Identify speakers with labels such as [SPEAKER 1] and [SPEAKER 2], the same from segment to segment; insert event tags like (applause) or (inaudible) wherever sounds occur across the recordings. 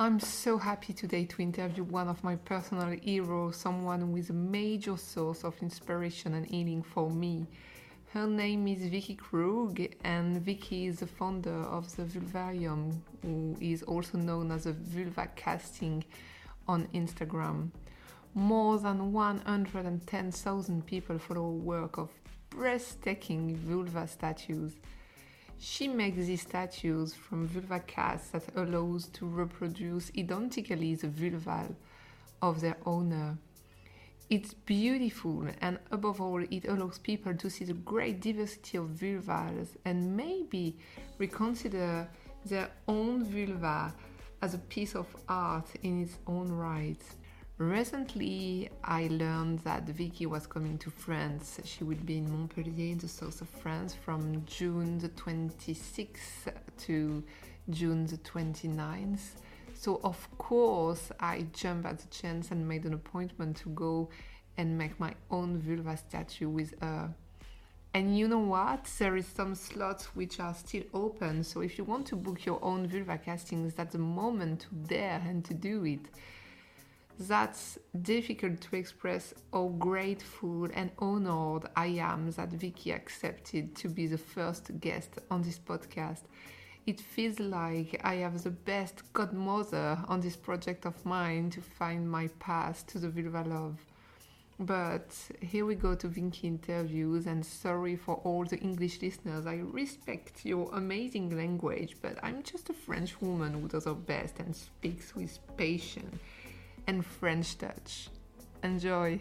[SPEAKER 1] I'm so happy today to interview one of my personal heroes, someone who is a major source of inspiration and healing for me. Her name is Viki Krug, and Viki is the founder of the Vulvarium, who is also known as the vulva casting on Instagram. More than 110,000 people follow her work of breathtaking vulva statues. She makes these statues from vulva casts that allows to reproduce identically the vulva of their owner. It's beautiful and above all it allows people to see the great diversity of vulvas and maybe reconsider their own vulva as a piece of art in its own right. Recently, I learned that Viki was coming to France. She will be in Montpellier, in the south of France, from June the 26th to June the 29th. So, of course, I jumped at the chance and made an appointment to go and make my own vulva statue with her. And you know what? There is some slots which are still open. So if you want to book your own vulva castings, that's the moment to dare and to do it. That's difficult to express how grateful and honored I am that Viki accepted to be the first guest on this podcast it feels like I have the best godmother on this project of mine to find my path to the vulva love. But here we go to Viki interviews, and sorry for all the English listeners. I respect your amazing language, but I'm just a French woman who does her best and speaks with patience and French touch. Enjoy!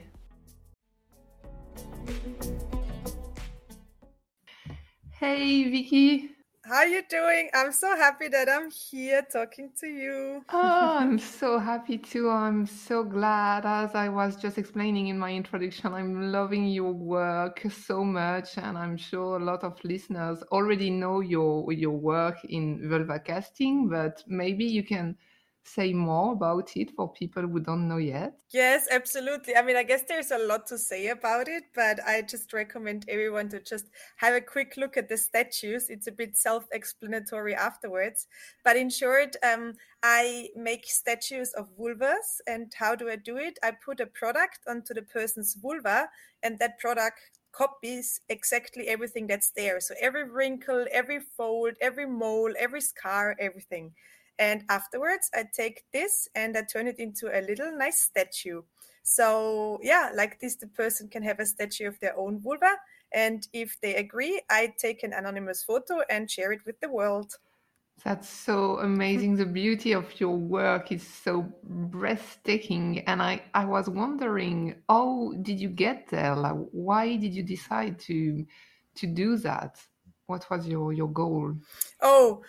[SPEAKER 1] Hey Viki!
[SPEAKER 2] How are you doing? I'm so happy that I'm here talking to you.
[SPEAKER 1] oh, I'm (laughs) so happy too. I'm so glad. As I was just explaining in my introduction, I'm loving your work so much, and I'm sure a lot of listeners already know your your work in vulva casting. But maybe you can say more about it for people who don't know yet?
[SPEAKER 2] Yes, absolutely. I mean, I guess there's a lot to say about it, but I just recommend everyone to just have a quick look at the statues. It's a bit self explanatory afterwards. But in short, um, I make statues of vulvas. And how do I do it? I put a product onto the person's vulva, and that product copies exactly everything that's there. So every wrinkle, every fold, every mole, every scar, everything. And afterwards, I take this and I turn it into a little nice statue. So, yeah, like this, the person can have a statue of their own vulva. And if they agree, I take an anonymous photo and share it with the world.
[SPEAKER 1] That's so amazing. the beauty of your work is so breathtaking. And I, I was wondering, how did you get there? Like, why did you decide to to do that? What was your, your goal?
[SPEAKER 2] Oh,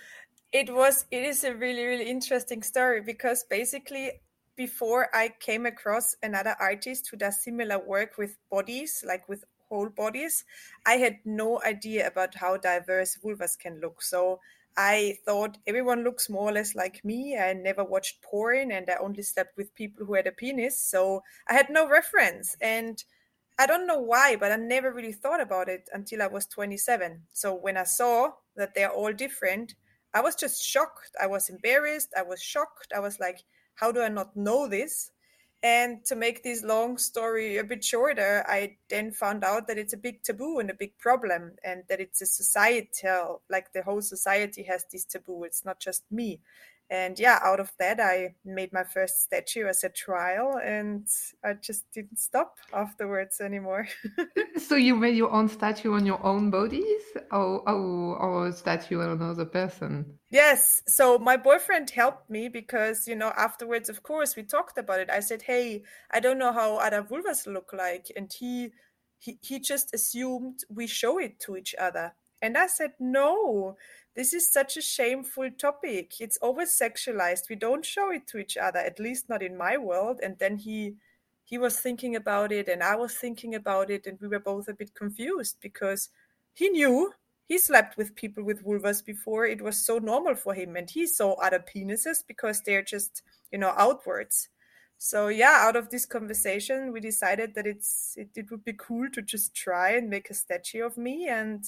[SPEAKER 2] it was it is a really really interesting story because basically before i came across another artist who does similar work with bodies like with whole bodies i had no idea about how diverse vulvas can look. So i thought everyone looks more or less like me. I never watched porn and i only slept with people who had a penis. So i had no reference and i don't know why but i never really thought about it until i was 27 so when i saw that they're all different I was just shocked. I was embarrassed. I was shocked. I was like, how do I not know this? And to make this long story a bit shorter, I then found out that it's a big taboo and a big problem, and that it's a societal, like the whole society has this taboo. It's not just me and yeah out of that i made my first statue as a trial and i just didn't stop afterwards anymore. (laughs) (laughs)
[SPEAKER 1] So you made your own statue on your own bodies? Or, or, or a statue on another person?
[SPEAKER 2] Yes so my boyfriend helped me because you know afterwards of course we talked about it. I said hey i don't know how other vulvas look like and he he, he just assumed we show it to each other and i said no this is such a shameful topic. It's always sexualized. We don't show it to each other, at least not in my world. And then he he was thinking about it and I was thinking about it and we were both a bit confused because he knew he slept with people with vulvas before. It was so normal for him and he saw other penises because they're just, you know, outwards. So yeah, out of this conversation, we decided that it's it, it would be cool to just try and make a statue of me and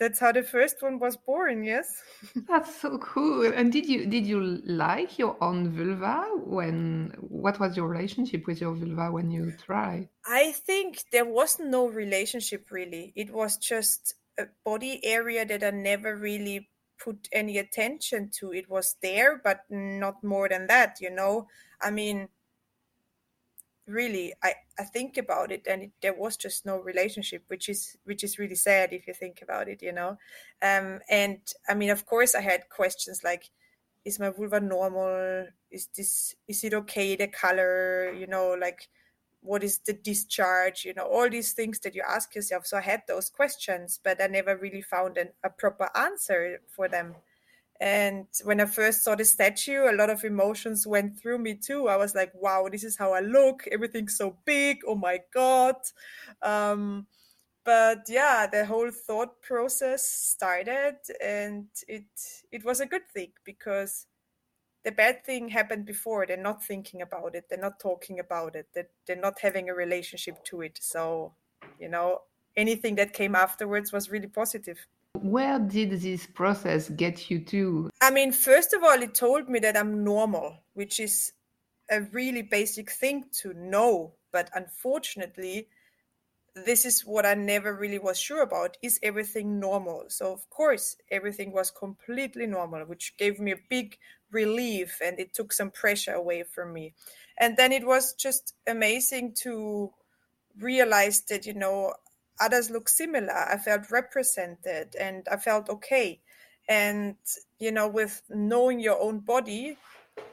[SPEAKER 2] that's how the first one was born yes. (laughs)
[SPEAKER 1] That's so cool. And did you did you like your own vulva when what was your relationship with your vulva when you tried
[SPEAKER 2] i think there was no relationship really. It was just a body area that i never really put any attention to. It was there but not more than that you know? I mean really i i think about it and it, there was just no relationship which is which is really sad if you think about it you know? Um and i mean of course i had questions like is my vulva normal? Is this is it okay the color? You know like what is the discharge? You know all these things that you ask yourself. So i had those questions but i never really found an, a proper answer for them and when I first saw the statue, a lot of emotions went through me too. I was like, wow, this is how I look. Everything's so big. Oh my God. Um, but yeah, the whole thought process started and it it was a good thing because the bad thing happened before. They're not thinking about it. They're not talking about it. They're, they're not having a relationship to it. So, you know, anything that came afterwards was really positive.
[SPEAKER 1] Where did this process get you to?
[SPEAKER 2] I mean, first of all, it told me that I'm normal, which is a really basic thing to know. But unfortunately, this is what I never really was sure about. Is everything normal? So, of course, everything was completely normal, which gave me a big relief and it took some pressure away from me. And then it was just amazing to realize that, you know, others look similar. I felt represented and I felt okay. And, you know, with knowing your own body,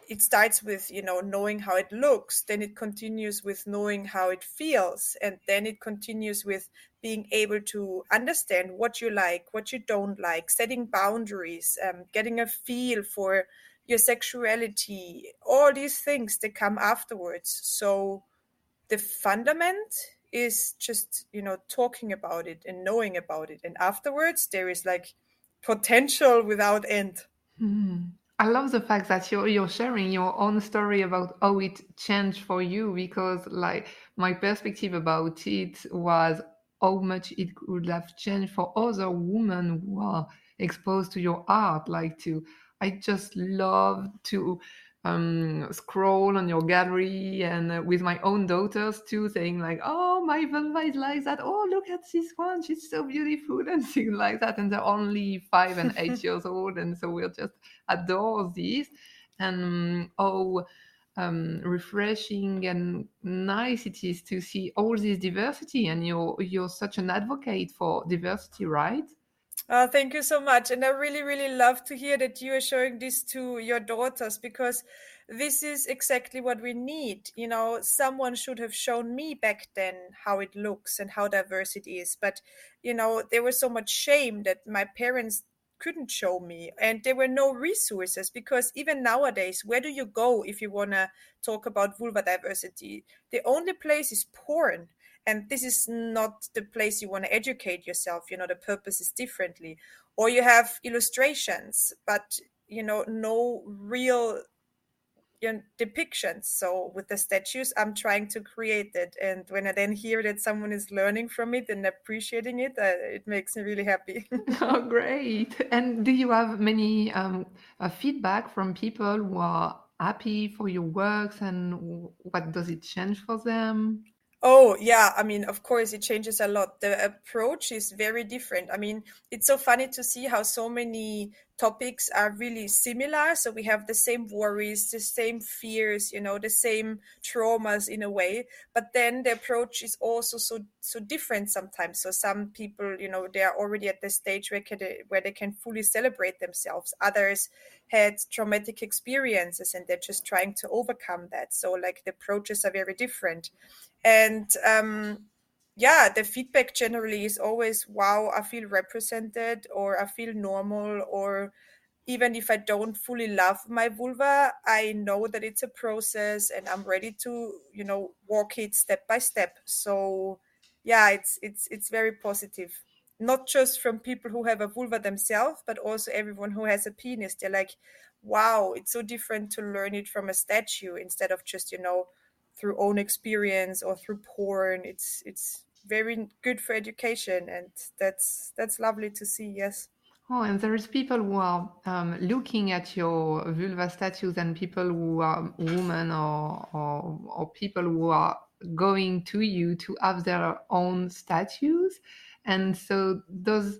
[SPEAKER 2] it starts with, you know, knowing how it looks. Then it continues with knowing how it feels. And then it continues with being able to understand what you like, what you don't like, setting boundaries, um, getting a feel for your sexuality, all these things that come afterwards. So the fundament is just you know talking about it and knowing about it. And afterwards there is like potential without end.
[SPEAKER 1] Mm. i love the fact that you're you're sharing your own story about how it changed for you because like my perspective about it was how much it would have changed for other women who are exposed to your art. Like to i just love to um, scroll on your gallery and uh, with my own daughters too, saying like, "Oh, my vulva is like that. Oh, look at this one; she's so beautiful," (laughs) and things like that. And they're only five and eight (laughs) years old, and so we're just adore this. And oh, um, refreshing and nice it is to see all this diversity. And you're you're such an advocate for diversity, right?
[SPEAKER 2] Uh, thank you so much. And I really, really love to hear that you are showing this to your daughters because this is exactly what we need. You know, someone should have shown me back then how it looks and how diverse it is. But, you know, there was so much shame that my parents couldn't show me and there were no resources because even nowadays where do you go if you want to talk about vulva diversity the only place is porn and this is not the place you want to educate yourself you know the purpose is differently. Or you have illustrations but you know no real you know, depictions. So with the statues i'm trying to create it and when i then hear that someone is learning from it and appreciating it uh, it makes me really happy. (laughs) (laughs)
[SPEAKER 1] Oh great. And do you have many um, uh, feedback from people who are happy for your works and what does it change for them
[SPEAKER 2] Oh, yeah. I mean, of course, it changes a lot. The approach is very different. I mean, it's so funny to see how so many topics are really similar. So we have the same worries, the same fears, you know, the same traumas in a way. But then the approach is also so so different sometimes. So some people, you know, they are already at the stage where can where they can fully celebrate themselves. Others had traumatic experiences and they're just trying to overcome that. So like the approaches are very different. And um, yeah the feedback generally is always wow i feel represented or i feel normal or even if i don't fully love my vulva i know that it's a process and i'm ready to you know walk it step by step. So yeah it's it's it's very positive not just from people who have a vulva themselves but also everyone who has a penis. They're like wow it's so different to learn it from a statue instead of just you know through own experience or through porn. It's it's very good for education and that's that's lovely to see yes.
[SPEAKER 1] Oh, and there is people who are um, looking at your vulva statues and people who are women or, or, or people who are going to you to have their own statues. And so does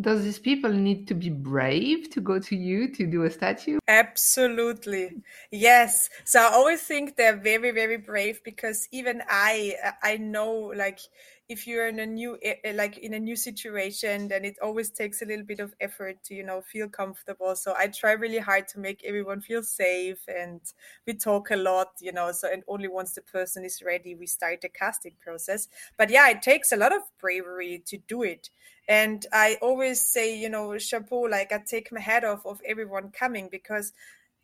[SPEAKER 1] does these people need to be brave to go to you to do a statue?
[SPEAKER 2] Absolutely. Yes. So I always think they're very, very brave because even I I know like if you're in a new eh, eh, like in a new situation then it always takes a little bit of effort to you know feel comfortable so i try really hard to make everyone feel safe and we talk a lot you know so and only once the person is ready we start the casting process but yeah it takes a lot of bravery to do it and i always say you know chapeau like i take my hat off of everyone coming because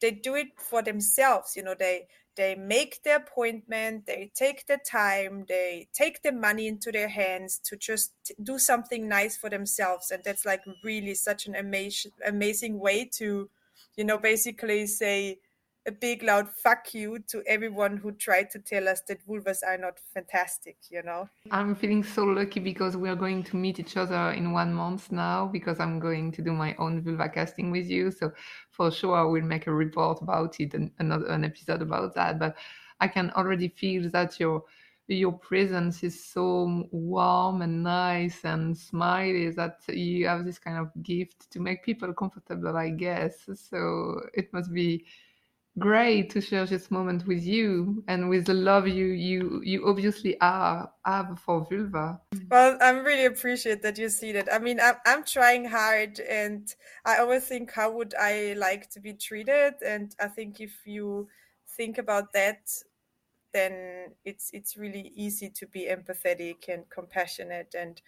[SPEAKER 2] they do it for themselves you know they they make the appointment they take the time they take the money into their hands to just do something nice for themselves. And that's like really such an amazing amazing way to you know basically say a big loud fuck you to everyone who tried to tell us that vulvas are not fantastic you know?
[SPEAKER 1] I'm feeling so lucky because we are going to meet each other in one month now because i'm going to do my own vulva casting with you. So for sure i will make a report about it and another an episode about that. But i can already feel that your your presence is so warm and nice and smiley that you have this kind of gift to make people comfortable i guess. So it must be great to share this moment with you and with the love you you you obviously are have for vulva.
[SPEAKER 2] Well i'm really appreciate that you see that. I mean I'm, I'm trying hard and i always think how would i like to be treated? And i think if you think about that then it's it's really easy to be empathetic and compassionate and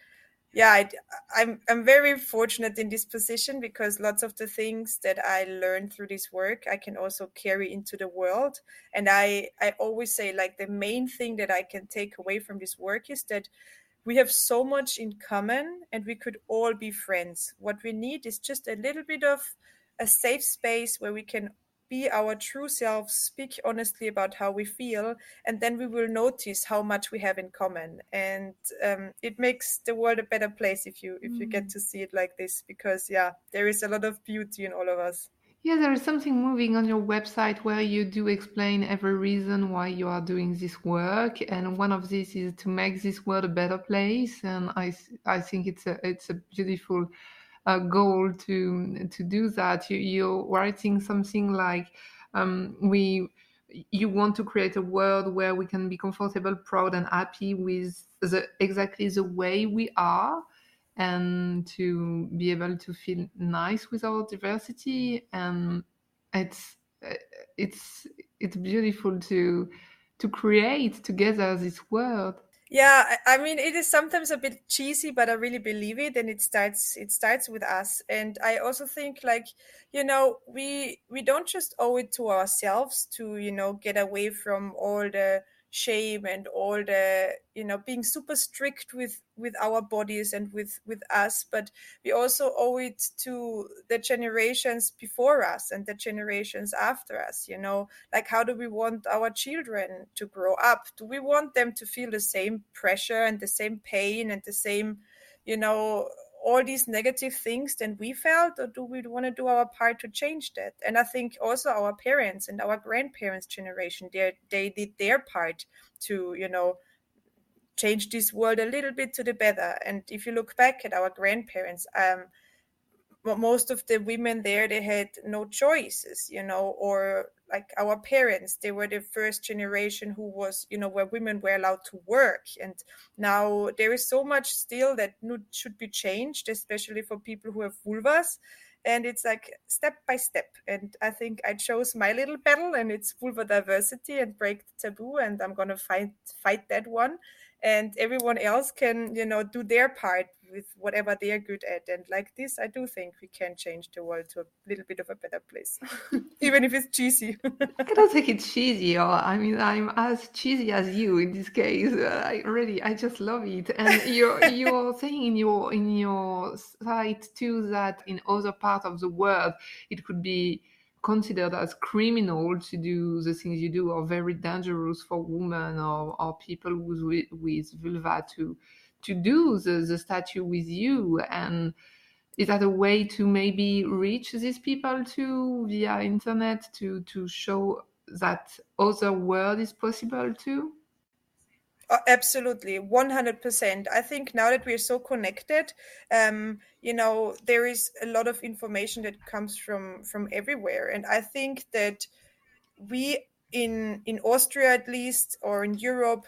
[SPEAKER 2] yeah I, I'm, I'm very fortunate in this position because lots of the things that i learned through this work i can also carry into the world. And i i always say like the main thing that i can take away from this work is that we have so much in common and we could all be friends. What we need is just a little bit of a safe space where we can be our true selves, speak honestly about how we feel, and then we will notice how much we have in common. And um, it makes the world a better place if you if you get mm. to see it like this, because yeah, there is a lot of beauty in all of us.
[SPEAKER 1] Yeah, there is something moving on your website where you do explain every reason why you are doing this work, and one of these is to make this world a better place. And I I think it's a it's a beautiful uh, goal to to do that. You, you're writing something like um, we you want to create a world where we can be comfortable, proud, and happy with the exactly the way we are, and to be able to feel nice with our diversity. And it's it's it's beautiful to to create together this world
[SPEAKER 2] yeah I, mean it is sometimes a bit cheesy but i really believe it and it starts it starts with us. And i also think like you know we we don't just owe it to ourselves to you know get away from all the shame and all the you know being super strict with with our bodies and with with us but we also owe it to the generations before us and the generations after us you know? Like how do we want our children to grow up? Do we want them to feel the same pressure and the same pain and the same you know all these negative things than we felt or do we want to do our part to change that? And i think also our parents and our grandparents generation they they did their part to you know change this world a little bit to the better. And if you look back at our grandparents um most of the women there they had no choices you know or like our parents they were the first generation who was you know where women were allowed to work. And now there is so much still that should be changed especially for people who have vulvas. And it's like step by step. And i think i chose my little battle and it's vulva diversity and break the taboo and i'm going to fight fight that one and everyone else can you know do their part with whatever they are good at. And like this i do think we can change the world to a little bit of a better place (laughs) even if it's cheesy.
[SPEAKER 1] I don't think it's cheesy or i mean i'm as cheesy as you in this case. I really i just love it. And you're (laughs) you're saying in your in your site too that in other parts of the world it could be considered as criminal to do the things you do or very dangerous for women or, or people with, with vulva to to do the, the statue with you. And is that a way to maybe reach these people too via internet to to show that other world is possible too
[SPEAKER 2] Oh, absolutely, 100%. I think now that we're so connected, um, you know, there is a lot of information that comes from from everywhere, and I think that we in in Austria at least or in Europe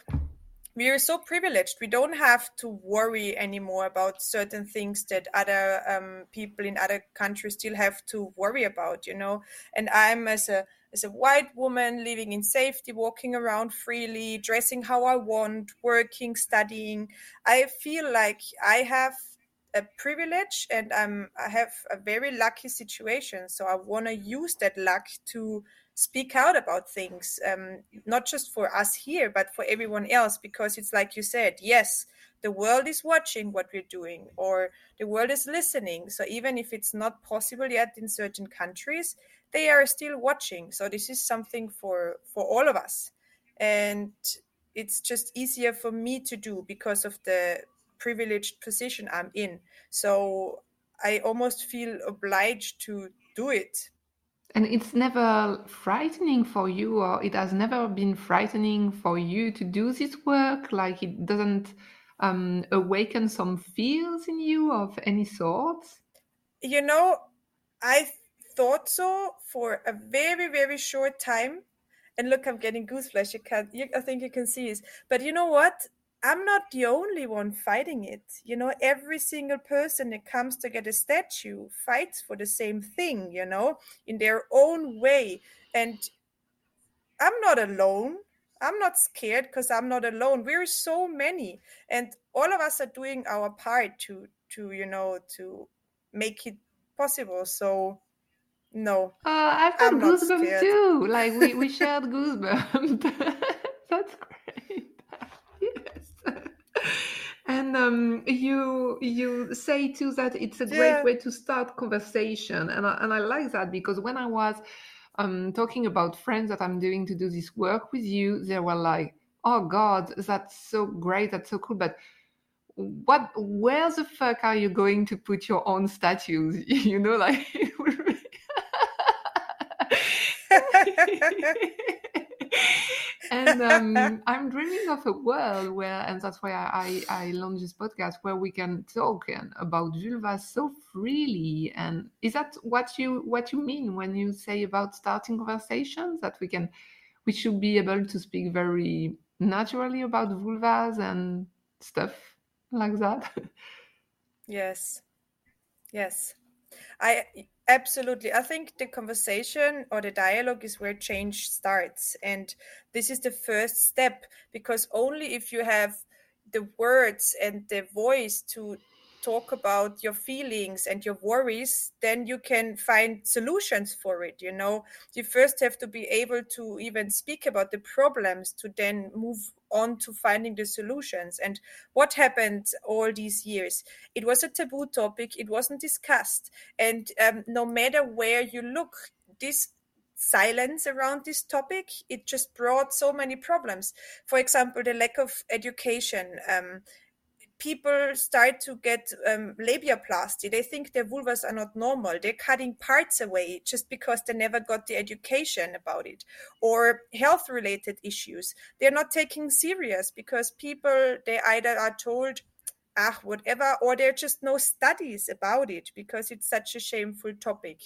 [SPEAKER 2] we are so privileged. We don't have to worry anymore about certain things that other um, people in other countries still have to worry about, you know. And I'm as a as a white woman living in safety, walking around freely, dressing how I want, working, studying. I feel like I have a privilege and I'm I have a very lucky situation. So I want to use that luck to speak out about things, um, not just for us here, but for everyone else, because it's like you said, yes, the world is watching what we're doing, or the world is listening. So even if it's not possible yet in certain countries, they are still watching. So this is something for for all of us, and it's just easier for me to do because of the privileged position I'm in. So I almost feel obliged to do it
[SPEAKER 1] and it's never frightening for you, or it has never been frightening for you to do this work? Like it doesn't um, awaken some fears in you of any sort?
[SPEAKER 2] You know, I thought so for a very, very short time. And look, I'm getting goosebumps. You can't, you, I think you can see this. But you know what? I'm not the only one fighting it. You know, every single person that comes to get a statue fights for the same thing, you know, in their own way. And I'm not alone. I'm not scared because I'm not alone. We're so many. And all of us are doing our part to to, you know, to make it possible. So no.
[SPEAKER 1] Uh, I've got goosebumps too. Like we, we shared (laughs) goosebumps. (laughs) That's great. (laughs) Yes. And um, you you say too that it's a great yeah. way to start conversation, and I, and I like that because when I was um, talking about friends that I'm doing to do this work with you, they were like, "Oh God, that's so great, that's so cool," but what where the fuck are you going to put your own statues you know like (laughs) and um, I'm dreaming of a world where, and that's why I, I, I launched this podcast, where we can talk about vulva so freely. And is that what you what you mean when you say about starting conversations? That we can, we should be able to speak very naturally about vulvas and stuff like that. (laughs)
[SPEAKER 2] yes, yes, I Absolutely. I think the conversation or the dialogue is where change starts. And this is the first step because only if you have the words and the voice to talk about your feelings and your worries, then you can find solutions for it. You know, you first have to be able to even speak about the problems to then move on to finding the solutions. And what happened all these years? It was a taboo topic, it wasn't discussed. And um, no matter where you look, this silence around this topic it just brought so many problems for example the lack of education um, people start to get um, labiaplasty. They think their vulvas are not normal. They're cutting parts away just because they never got the education about it. Or health related issues. They're not taking serious because people, they either are told, ah, whatever, or there are just no studies about it because it's such a shameful topic.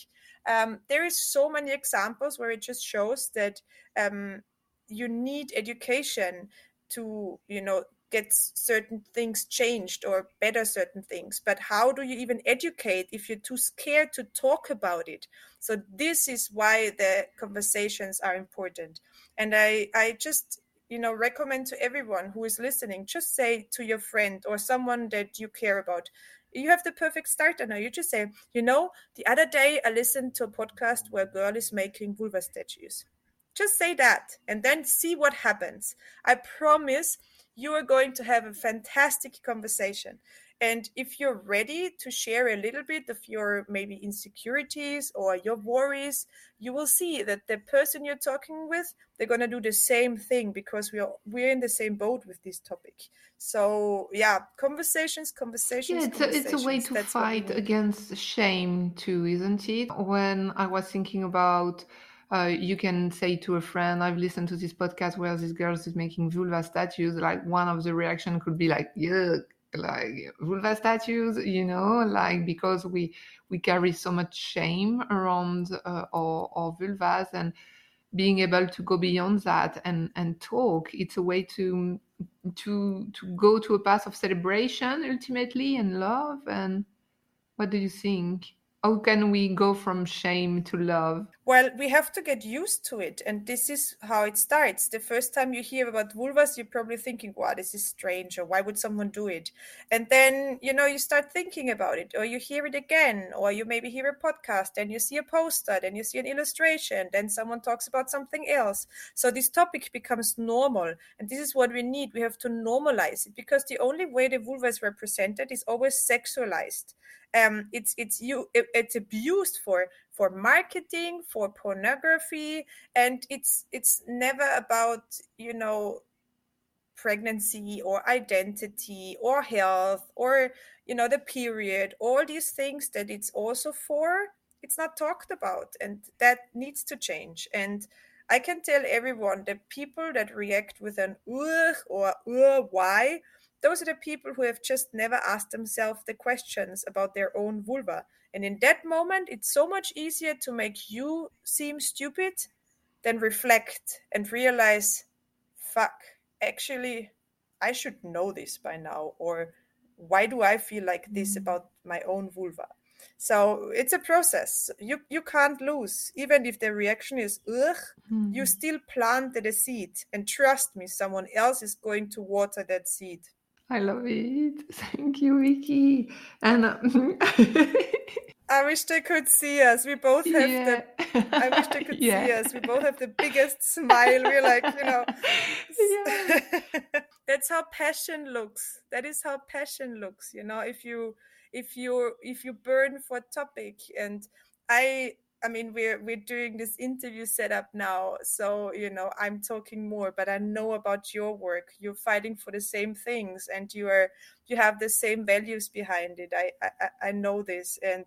[SPEAKER 2] Um, there is so many examples where it just shows that um, you need education to, you know, get certain things changed or better certain things but how do you even educate if you're too scared to talk about it? So this is why the conversations are important. And i i just you know recommend to everyone who is listening just say to your friend or someone that you care about you have the perfect starter now you just say you know the other day i listened to a podcast where a girl is making vulva statues. Just say that and then see what happens. I promise you are going to have a fantastic conversation And if you're ready to share a little bit of your maybe insecurities or your worries, you will see that the person you're talking with, they're gonna do the same thing because we're we're in the same boat with this topic. So yeah, conversations, conversations.
[SPEAKER 1] Yeah, it's,
[SPEAKER 2] conversations.
[SPEAKER 1] A, it's a way to
[SPEAKER 2] That's
[SPEAKER 1] fight against shame too, isn't it? When I was thinking about uh, you can say to a friend, I've listened to this podcast where this girl is making vulva statues. Like one of the reaction could be like, yuck, like vulva statues, you know, like because we we carry so much shame around uh, our, our vulvas and being able to go beyond that and and talk. It's a way to to to go to a path of celebration ultimately and love. And what do you think? How can we go from shame to love?
[SPEAKER 2] Well we have to get used to it and this is how it starts. The first time you hear about vulvas you're probably thinking wow this is strange or why would someone do it? And then you know you start thinking about it or you hear it again or you maybe hear a podcast and you see a poster then you see an illustration then someone talks about something else. So this topic becomes normal and this is what we need. We have to normalize it because the only way the vulva is represented is always sexualized um, it's it's you it, it's abused for for marketing for pornography and it's it's never about you know pregnancy or identity or health or you know the period all these things that it's also for it's not talked about and that needs to change. And i can tell everyone that people that react with an ugh or ugh why those are the people who have just never asked themselves the questions about their own vulva. And in that moment, it's so much easier to make you seem stupid than reflect and realize, fuck, actually, I should know this by now. Or why do I feel like this mm. about my own vulva? So it's a process. You you can't lose. Even if the reaction is ugh, mm-hmm. you still planted a seed. And trust me, someone else is going to water that seed.
[SPEAKER 1] I love it. (laughs) Thank you, Viki. And um, (laughs)
[SPEAKER 2] I wish they could see us. We both have yeah. the. I wish they (laughs) could yeah. see us. We both have the biggest smile. We're like, you know. Yeah. That's how passion looks. That is how passion looks. You know, if you if you if you burn for a topic, and I I mean, we're we're doing this interview setup now, so you know I'm talking more, but I know about your work. You're fighting for the same things, and you are you have the same values behind it. I I, I know this, and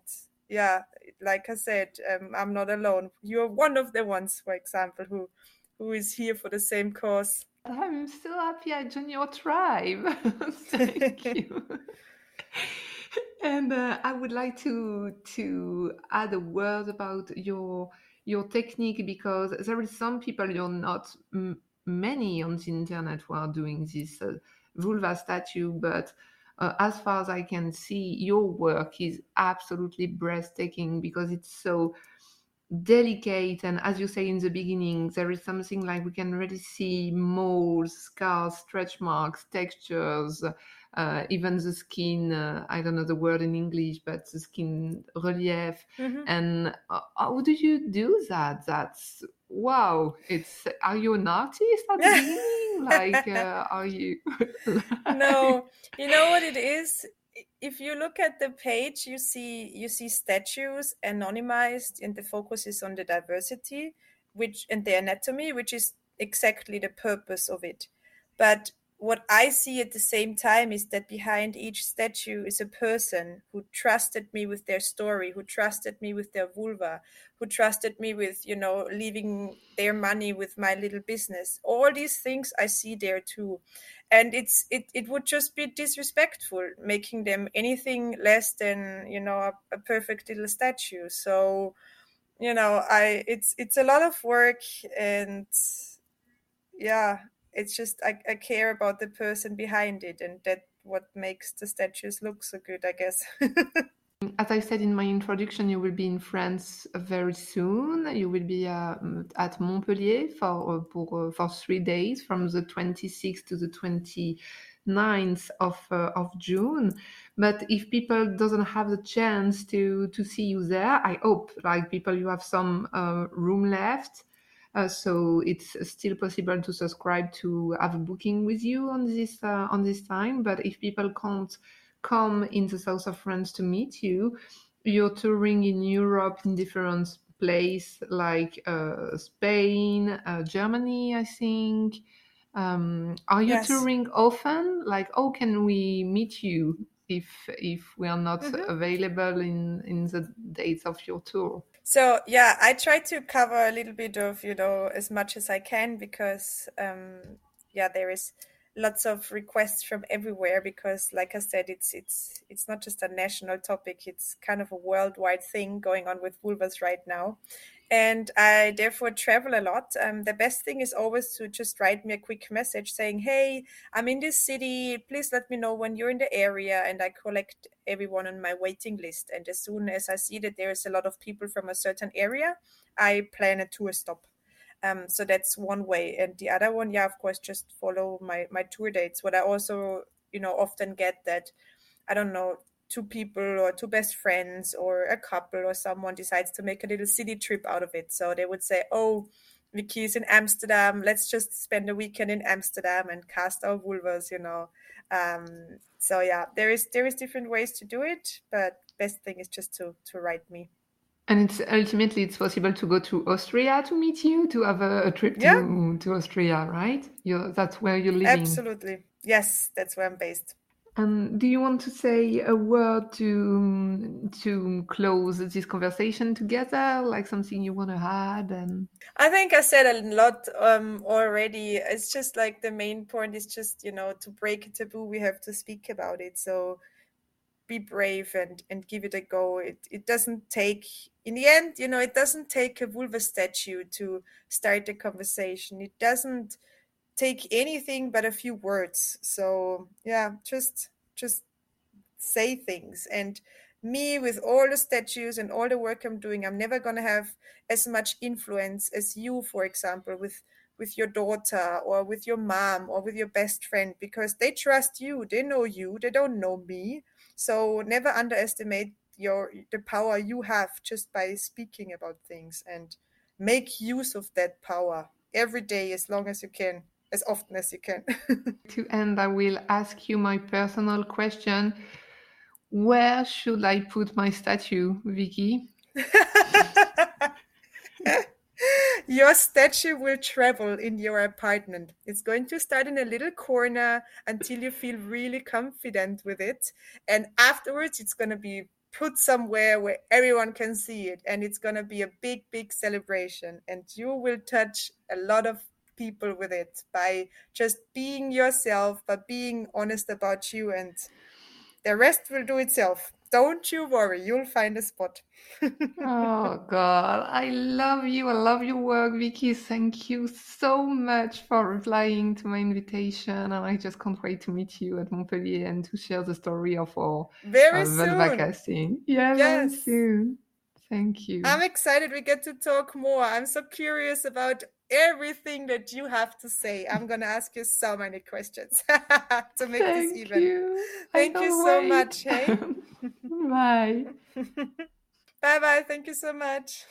[SPEAKER 2] yeah, like I said, um, I'm not alone. You're one of the ones, for example, who who is here for the same cause.
[SPEAKER 1] I'm so happy I joined your tribe. (laughs) Thank (laughs) you (laughs) and uh, I would like to to add a word about your your technique because there is some people you're not m- many on the internet who are doing this uh, vulva statue, but uh, as far as I can see, your work is absolutely breathtaking because it's so delicate. And as you say in the beginning there is something like we can really see moles scars stretch marks textures uh, even the skin uh, i don't know the word in english but the skin relief. Mm-hmm. and uh, how do you do that? That's wow it's are you an artist at the (laughs) beginning? Like uh, are you (laughs)
[SPEAKER 2] no. (laughs) You know what it is? If you look at the page you see you see statues anonymized and the focus is on the diversity which and the anatomy which is exactly the purpose of it. But what I see at the same time is that behind each statue is a person who trusted me with their story, who trusted me with their vulva, who trusted me with, you know, leaving their money with my little business. All these things I see there too. And it's it, it would just be disrespectful making them anything less than, you know, a, a perfect little statue. So, you know, I it's it's a lot of work and yeah it's just I, I care about the person behind it and that what makes the statues look so good i guess (laughs)
[SPEAKER 1] As I said in my introduction, you will be in France very soon. You will be uh, at Montpellier for uh, for, uh, for three days, from the 26th to the 29th of uh, of June. But if people doesn't have the chance to to see you there, I hope like people you have some uh, room left uh, so it's still possible to subscribe to have a booking with you on this uh, on this time. But if people can't come in the south of France to meet you. You're touring in Europe in different places like uh, Spain, uh, Germany, I think. Um, are you
[SPEAKER 2] Yes.
[SPEAKER 1] touring often? Like, oh, can we meet you if if we are not
[SPEAKER 2] Mhm.
[SPEAKER 1] available in in the dates of your tour?
[SPEAKER 2] So yeah, I try to cover a little bit of, you know, as much as I can because um yeah, there is lots of requests from everywhere because like I said, it's it's it's not just a national topic, it's kind of a worldwide thing going on with vulvas right now. And I therefore travel a lot. Um, the best thing is always to just write me a quick message saying, Hey, I'm in this city. Please let me know when you're in the area. And I collect everyone on my waiting list. And as soon as I see that there's a lot of people from a certain area, I plan a tour stop. Um, so that's one way. And the other one, yeah, of course, just follow my my tour dates. What I also, you know, often get that I don't know, two people or two best friends or a couple or someone decides to make a little city trip out of it. So they would say, "Oh, Viki's in Amsterdam. Let's just spend a weekend in Amsterdam and cast our vulvas," you know. Um, so yeah, there is there is different ways to do it, but best thing is just to to write me.
[SPEAKER 1] And it's ultimately it's possible to go to Austria to meet you, to have a, a trip
[SPEAKER 2] Yeah.
[SPEAKER 1] to to Austria, right? You're, that's where you're living.
[SPEAKER 2] Absolutely. Yes, that's where I'm based.
[SPEAKER 1] And do you want to say a word to to close this conversation together, like something you want to add? And
[SPEAKER 2] I think I said a lot um, already. It's just like the main point is just, you know, to break a taboo, we have to speak about it. So be brave and and give it a go. It it doesn't take in the end, you know, it doesn't take a vulva statue to start a conversation. It doesn't take anything but a few words. So yeah, just just say things. And me with all the statues and all the work i'm doing i'm never going to have as much influence as you for example with with your daughter or with your mom or with your best friend because they trust you they know you they don't know me. So never underestimate your the power you have just by speaking about things and make use of that power every day as long as you can as often as you can (laughs)
[SPEAKER 1] to end, I will ask you my personal question. Where should I put my statue, Viki? (laughs)
[SPEAKER 2] your statue will travel in your apartment. It's going to start in a little corner until you feel really confident with it. And afterwards, it's going to be put somewhere where everyone can see it. And it's going to be a big, big celebration. And you will touch a lot of people with it by just being yourself, by being honest about you. And the rest will do itself. Don't you worry, you'll find a spot. (laughs)
[SPEAKER 1] oh God, I love you. I love your work, Viki. Thank you so much for replying to my invitation, and I just can't wait to meet you at Montpellier and to share the story of our
[SPEAKER 2] very
[SPEAKER 1] uh,
[SPEAKER 2] soon.
[SPEAKER 1] casting. Yeah,
[SPEAKER 2] Yes.
[SPEAKER 1] very soon. Thank you.
[SPEAKER 2] I'm excited we get to talk more. I'm so curious about everything that you have to say. I'm going to ask you so many questions (laughs) to make
[SPEAKER 1] Thank
[SPEAKER 2] this even.
[SPEAKER 1] you.
[SPEAKER 2] Thank you so
[SPEAKER 1] wait.
[SPEAKER 2] much, hey? (laughs)
[SPEAKER 1] Bye. (laughs)
[SPEAKER 2] bye bye. Thank you so much.